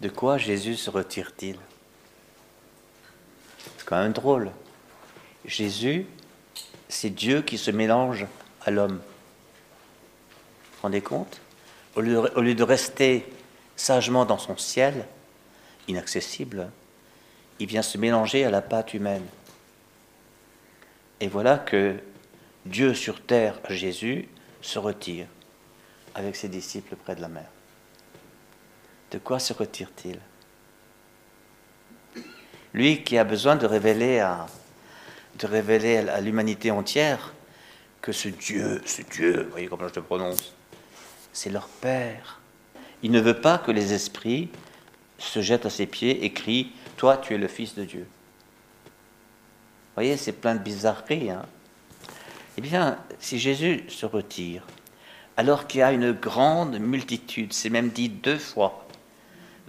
De quoi Jésus se retire-t-il? C'est quand même drôle. Jésus, c'est Dieu qui se mélange à l'homme. Vous vous rendez compte? Au lieu, au lieu de rester sagement dans son ciel, inaccessible, il vient se mélanger à la pâte humaine. Et voilà que Dieu sur terre, Jésus, se retire avec ses disciples près de la mer. De quoi se retire-t-il Lui qui a besoin de révéler à, l'humanité entière que ce Dieu, ce Dieu, vous voyez comment je te prononce, c'est leur Père. Il ne veut pas que les esprits se jettent à ses pieds et crient Toi, tu es le Fils de Dieu. Vous voyez, c'est plein de bizarreries. Hein eh bien, si Jésus se retire, alors qu'il y a une grande multitude, c'est même dit deux fois,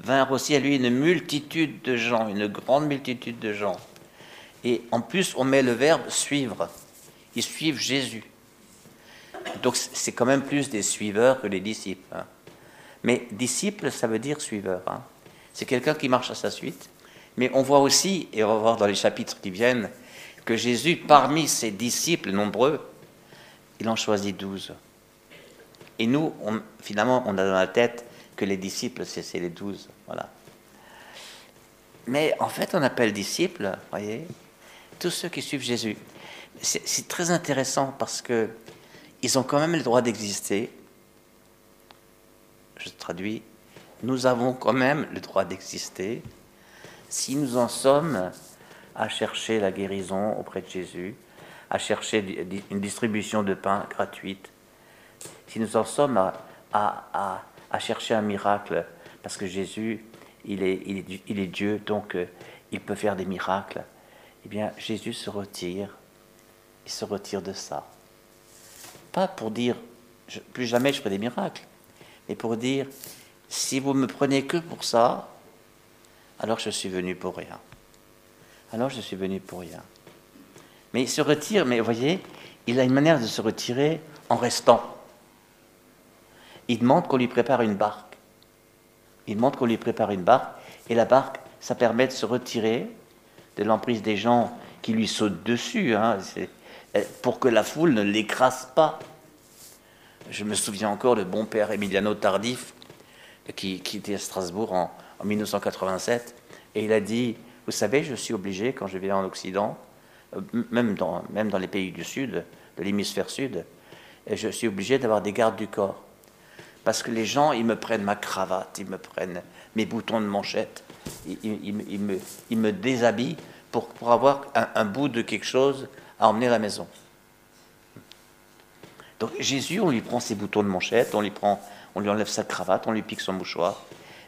vinrent aussi à lui une multitude de gens, une grande multitude de gens. Et en plus, on met le verbe suivre. Ils suivent Jésus. Donc c'est quand même plus des suiveurs que des disciples. Hein. Mais disciple, ça veut dire suiveur. Hein. C'est quelqu'un qui marche à sa suite. Mais on voit aussi, et on va voir dans les chapitres qui viennent, que Jésus, parmi ses disciples nombreux, il en choisit douze. Et nous, finalement, on a dans la tête que les disciples, c'est les douze. Voilà. Mais en fait, on appelle disciples, voyez, tous ceux qui suivent Jésus. C'est très intéressant parce que ils ont quand même le droit d'exister. Je traduis. Nous avons quand même le droit d'exister si nous en sommes à chercher la guérison auprès de Jésus, à chercher une distribution de pain gratuite, si nous en sommes à, à, chercher un miracle, parce que Jésus, il est, il est, il est Dieu, donc euh, il peut faire des miracles, eh bien Jésus se retire, il se retire de ça. Pas pour dire, plus jamais je ferai des miracles, mais pour dire, si vous me prenez que pour ça, alors je suis venu pour rien. Alors je suis venu pour rien. Mais il se retire, mais vous voyez, il a une manière de se retirer en restant. Il demande qu'on lui prépare une barque. Il demande qu'on lui prépare une barque, et la barque, ça permet de se retirer de l'emprise des gens qui lui sautent dessus. Hein. Euh, pour que la foule ne l'écrase pas. Je me souviens encore de bon père Emiliano Tardif, qui, était à Strasbourg en, 1987, et il a dit, vous savez, je suis obligé, quand je viens en Occident, euh, même dans, même dans les pays du Sud, de l'hémisphère Sud, je suis obligé d'avoir des gardes du corps. Parce que les gens, ils me prennent ma cravate, ils me prennent mes boutons de manchette, ils, me, ils me, déshabillent pour, pour avoir un, un bout de quelque chose à emmener à la maison. Donc Jésus, on lui prend ses boutons de manchette, on lui, prend, on lui enlève sa cravate, on lui pique son mouchoir.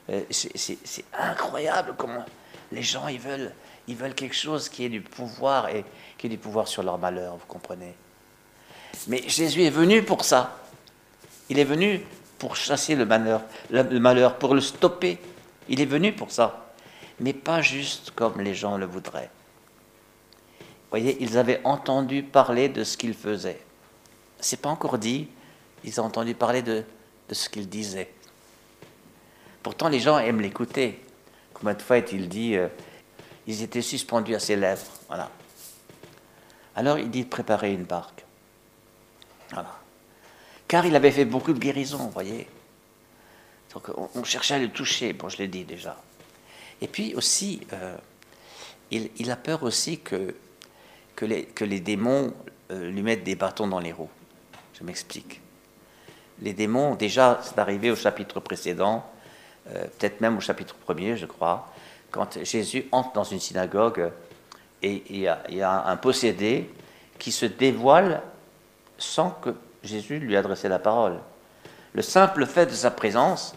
Euh, c'est incroyable comment les gens, ils veulent, ils veulent quelque chose qui ait du pouvoir et qui ait du pouvoir sur leur malheur, vous comprenez? Mais Jésus est venu pour ça. Il est venu pour chasser le malheur, le malheur, pour le stopper. Il est venu pour ça. Mais pas juste comme les gens le voudraient voyez, ils avaient entendu parler de ce qu'il faisait. C'est pas encore dit, ils ont entendu parler de, ce qu'il disait. Pourtant, les gens aiment l'écouter. Combien de fois est-il dit euh, Ils étaient suspendus à ses lèvres. Voilà. Alors il dit de préparer une barque. Voilà. Car il avait fait beaucoup de guérisons, vous voyez. Donc on, cherchait à le toucher, bon, je l'ai dit déjà. Et puis aussi, euh, il, a peur aussi que que les démons euh, lui mettent des bâtons dans les roues. Je m'explique. Les démons, déjà, c'est arrivé au chapitre précédent, euh, peut-être même au chapitre premier, je crois, quand Jésus entre dans une synagogue et il y, a, un possédé qui se dévoile sans que Jésus lui adresse la parole. Le simple fait de sa présence,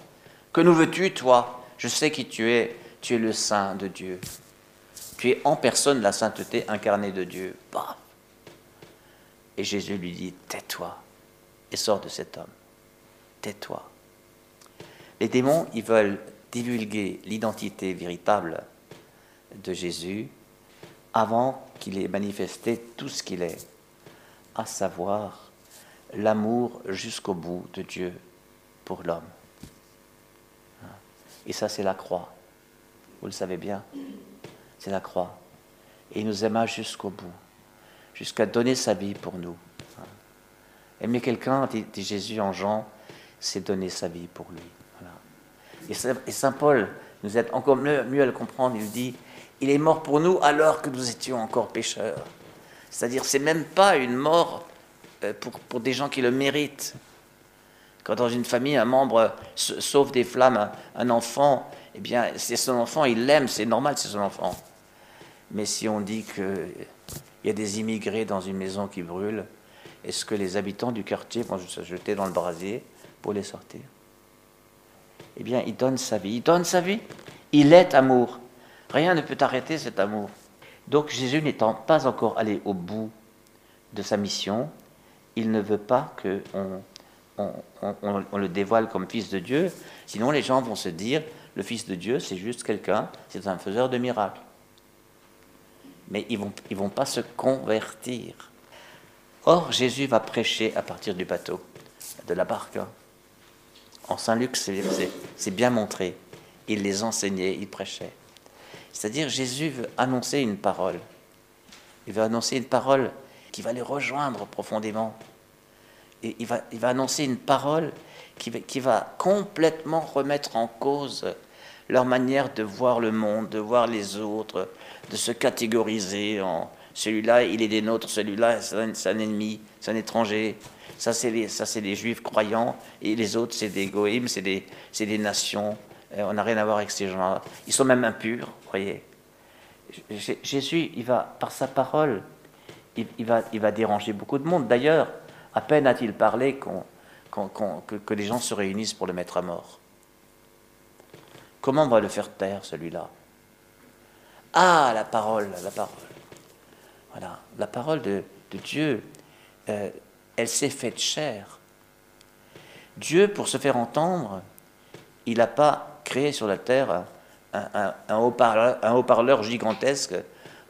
que nous veux-tu, toi? Je sais qui tu es, tu es le Saint de Dieu. Tu es en personne la sainteté incarnée de Dieu. Bah. Et Jésus lui dit, tais-toi et sors de cet homme. Tais-toi. Les démons, ils veulent divulguer l'identité véritable de Jésus avant qu'il ait manifesté tout ce qu'il est, à savoir l'amour jusqu'au bout de Dieu pour l'homme. Et ça, c'est la croix. vous le savez bien, c'est la croix. Et il nous aima jusqu'au bout, jusqu'à donner sa vie pour nous. Aimer quelqu'un, dit, Jésus en Jean, c'est donner sa vie pour lui. Et Saint Paul nous aide encore mieux, mieux à le comprendre. Il dit, il est mort pour nous alors que nous étions encore pécheurs. C'est-à-dire, c'est même pas une mort pour, pour, des gens qui le méritent. Quand dans une famille, un membre sauve des flammes, un enfant, eh bien, c'est son enfant, il l'aime, c'est normal, c'est son enfant. Mais si on dit qu'il y a des immigrés dans une maison qui brûle, est-ce que les habitants du quartier vont se jeter dans le brasier pour les sortir? Eh bien, il donne sa vie. Il donne sa vie. Il est amour. Rien ne peut arrêter cet amour. Donc Jésus n'étant pas encore allé au bout de sa mission, il ne veut pas qu'on on, le dévoile comme fils de Dieu, sinon les gens vont se dire, le fils de Dieu, c'est juste quelqu'un, c'est un faiseur de miracles. Mais ils vont, ils vont pas se convertir. Or, Jésus va prêcher à partir du bateau, de la barque. Hein. En Saint-Luc, c'est bien montré. Il les enseignait, il prêchait. C'est-à-dire, Jésus veut annoncer une parole. Il veut annoncer une parole qui va les rejoindre profondément. Et il va, il va annoncer une parole qui va, complètement remettre en cause leur manière de voir le monde, de voir les autres, de se catégoriser en celui-là, il est des nôtres, celui-là, c'est un, ennemi, c'est un étranger. Ça, c'est les, les juifs croyants, et les autres, c'est des goïms, c'est des, des nations. Euh, on n'a rien à voir avec ces gens-là. Ils sont même impurs, voyez. Jésus, il va, par sa parole, il, va, déranger beaucoup de monde. D'ailleurs, à peine a-t-il parlé que, que les gens se réunissent pour le mettre à mort. Comment on va le faire taire, celui-là? Ah, la parole, la parole. Voilà, la parole de, Dieu, euh, elle s'est faite chair. Dieu, pour se faire entendre, il n'a pas créé sur la terre un, haut-parleur gigantesque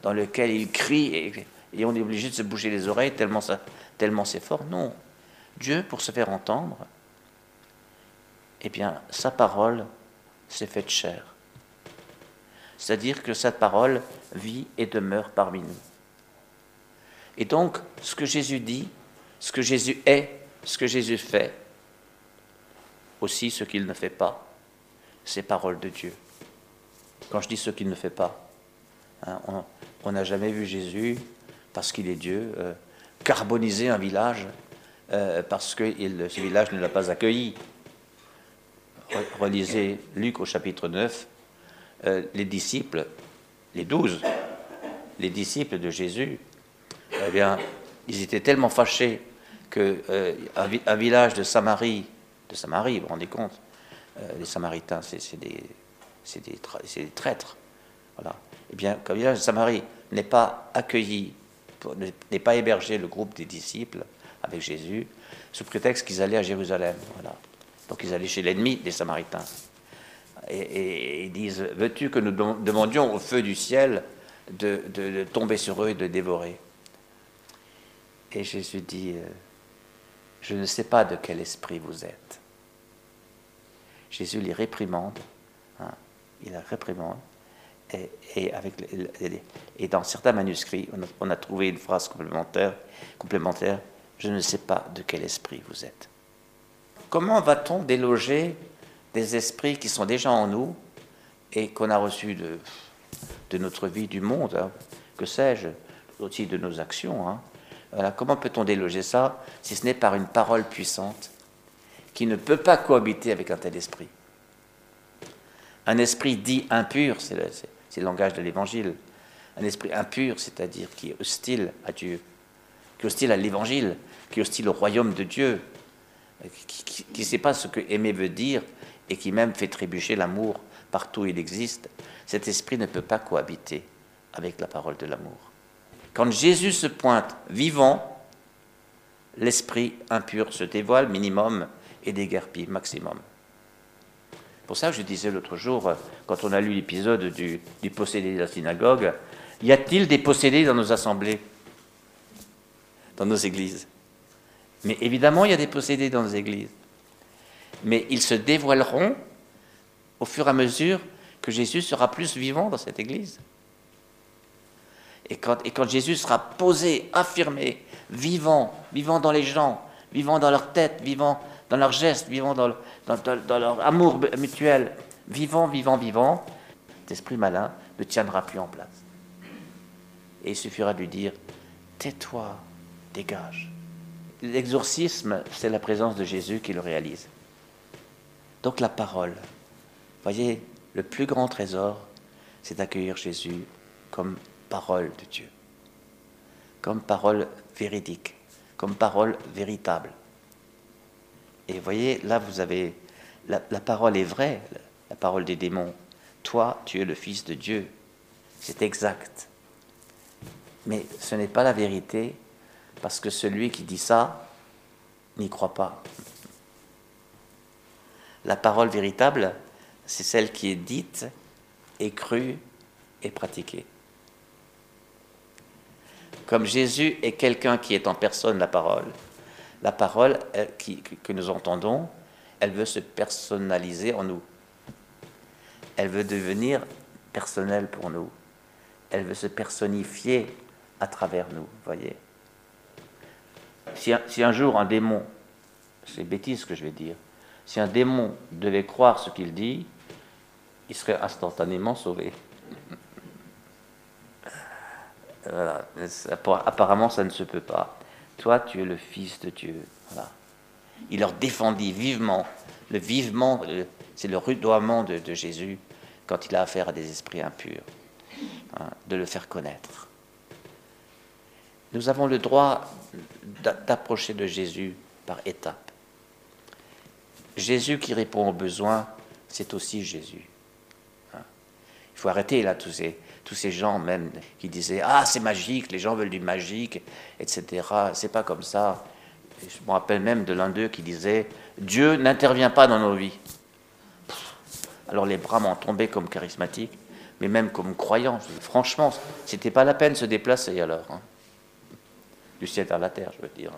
dans lequel il crie et, on est obligé de se bouger les oreilles tellement, tellement c'est fort. Non. Dieu, pour se faire entendre, eh bien, sa parole s'est faite chair. C'est-à-dire que sa parole vit et demeure parmi nous. Et donc, ce que Jésus dit, ce que Jésus est, ce que Jésus fait, aussi ce qu'il ne fait pas, c'est parole de Dieu. Quand je dis ce qu'il ne fait pas, hein, on n'a jamais vu Jésus, parce qu'il est Dieu, euh, carboniser un village euh, parce que ce village ne l'a pas accueilli. Relisez Luc au chapitre 9, euh, les disciples, les douze, les disciples de Jésus, eh bien, ils étaient tellement fâchés euh, un village de Samarie, de Samarie, vous vous rendez compte, les Samaritains, c'est des, des, des, traîtres. Voilà. Eh bien, qu'un village de Samarie n'est pas accueilli, n'est pas hébergé le groupe des disciples avec Jésus, sous prétexte qu'ils allaient à Jérusalem. Voilà. Donc ils allaient chez l'ennemi des Samaritains. Et, ils disent, veux-tu que nous demandions au feu du ciel de tomber sur eux et de dévorer? Et Jésus dit, euh, je ne sais pas de quel esprit vous êtes. Jésus les réprimande, hein, il la réprimande, et, dans certains manuscrits, on a, trouvé une phrase complémentaire, je ne sais pas de quel esprit vous êtes. Comment va-t-on déloger des esprits qui sont déjà en nous et qu'on a reçus de, de notre vie, du monde, hein, que sais-je, aussi de nos actions hein, comment peut-on déloger ça si ce n'est par une parole puissante qui ne peut pas cohabiter avec un tel esprit? Un esprit dit impur, c'est le, langage de l'évangile. Un esprit impur, c'est-à-dire qui est hostile à Dieu, qui est hostile à l'évangile, qui est hostile au royaume de Dieu, qui ne sait pas ce que aimer veut dire et qui même fait trébucher l'amour partout où il existe. Cet esprit ne peut pas cohabiter avec la parole de l'amour. Quand Jésus se pointe vivant, l'esprit impur se dévoile minimum et déguerpit maximum. Pour ça, je disais l'autre jour, quand on a lu l'épisode du, possédé de la synagogue, y a-t-il des possédés dans nos assemblées, dans nos églises? Mais évidemment, il y a des possédés dans nos églises. Mais ils se dévoileront au fur et à mesure que Jésus sera plus vivant dans cette Église. Et quand, et quand Jésus sera posé, affirmé, vivant, vivant dans les gens, vivant dans leur tête, vivant dans leurs gestes, vivant dans, leur amour mutuel, vivant, vivant, vivant, l'esprit malin ne tiendra plus en place. Et il suffira de lui dire, tais-toi, dégage. L'exorcisme, c'est la présence de Jésus qui le réalise. Donc la parole, voyez, le plus grand trésor, c'est d'accueillir Jésus comme parole de Dieu, comme parole véridique, comme parole véritable. Et voyez, là, vous avez. La, parole est vraie, la parole des démons. Toi, tu es le Fils de Dieu. C'est exact. Mais ce n'est pas la vérité, parce que celui qui dit ça n'y croit pas. La parole véritable, c'est celle qui est dite et crue et pratiquée. Comme Jésus est quelqu'un qui est en personne la parole, la parole que nous entendons, elle veut se personnaliser en nous. Elle veut devenir personnelle pour nous. Elle veut se personnifier à travers nous, voyez. Si un, si un jour un démon, c'est bêtise ce que je vais dire, si un démon devait croire ce qu'il dit, il serait instantanément sauvé. Apparemment, ça ne se peut pas. Toi, tu es le Fils de Dieu. Il leur défendit vivement, le vivement, c'est le rudoiement de, Jésus quand il a affaire à des esprits impurs, hein, de le faire connaître. Nous avons le droit d'approcher de Jésus par étapes. Jésus qui répond aux besoins, c'est aussi Jésus. Hein. Il faut arrêter là tous ces, tous ces gens même qui disaient Ah, c'est magique, les gens veulent du magique, etc. C'est pas comme ça. je me rappelle même de l'un d'eux qui disait Dieu n'intervient pas dans nos vies. Alors les bras m'ont tombé comme charismatique, mais même comme croyant. Franchement, c'était pas la peine de se déplacer alors. Hein. Du ciel à la terre, je veux dire.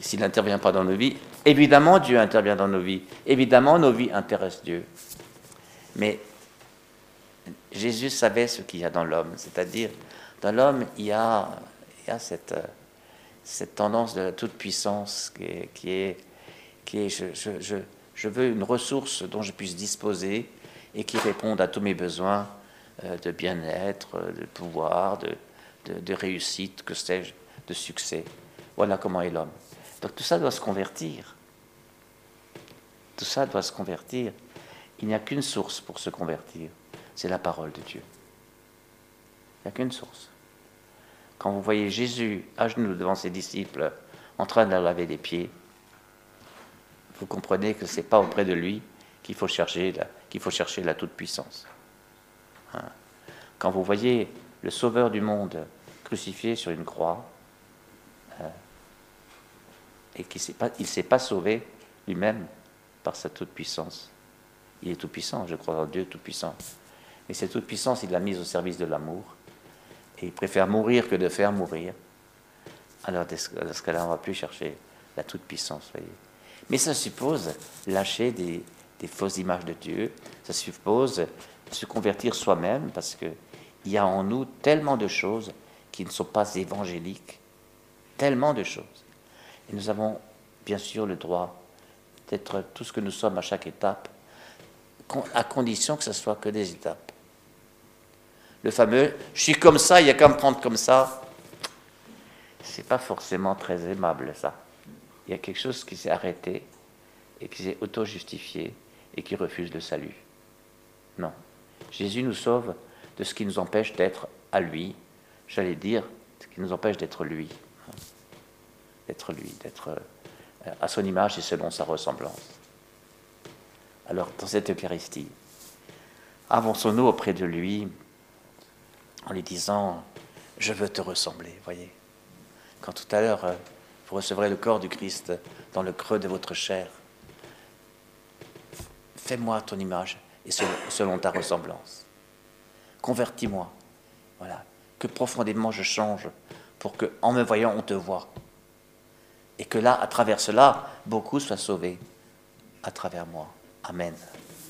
S'il n'intervient pas dans nos vies, évidemment Dieu intervient dans nos vies. Évidemment, nos vies intéressent Dieu. Mais Jésus savait ce qu'il y a dans l'homme, c'est-à-dire dans l'homme, il y a, cette, cette tendance de la toute-puissance qui est, je, veux une ressource dont je puisse disposer et qui réponde à tous mes besoins euh, de bien-être, de pouvoir, de, de réussite, que sais-je, de succès. Voilà comment est l'homme. Donc tout ça doit se convertir. Tout ça doit se convertir. Il n'y a qu'une source pour se convertir c'est la parole de Dieu. Il n'y a qu'une source. Quand vous voyez Jésus à genoux devant ses disciples en train de leur laver les pieds, vous comprenez que ce n'est pas auprès de lui qu'il faut chercher la, toute-puissance. Hein. Quand vous voyez le Sauveur du monde crucifié sur une croix, hein, et qu'il ne s'est pas sauvé lui-même par sa toute-puissance. Il est tout-puissant, je crois en Dieu tout-puissant. Et cette toute-puissance, il l'a mise au service de l'amour. Et il préfère mourir que de faire mourir. Alors, dans ce cas-là, on ne va plus chercher la toute-puissance. Mais ça suppose lâcher des, fausses images de Dieu. Ça suppose se convertir soi-même parce qu'il y a en nous tellement de choses qui ne sont pas évangéliques. Tellement de choses. Et nous avons bien sûr le droit d'être tout ce que nous sommes à chaque étape, à condition que ce soit que des étapes le fameux je suis comme ça, il y a qu'à me prendre comme ça. C'est pas forcément très aimable ça. Il y a quelque chose qui s'est arrêté et qui s'est auto-justifié et qui refuse le salut. Non. Jésus nous sauve de ce qui nous empêche d'être à lui, j'allais dire, ce qui nous empêche d'être lui. D'être lui, d'être euh, à son image et selon sa ressemblance. Alors, dans cette Eucharistie, avançons-nous auprès de lui en lui disant Je veux te ressembler, voyez. Quand tout à l'heure, euh, vous recevrez le corps du Christ dans le creux de votre chair, fais-moi ton image et selon, ta ressemblance. Convertis-moi. Voilà. Que profondément je change pour que, en me voyant, on te voit. Et que là, à travers cela, beaucoup soient sauvés à travers moi. Amen.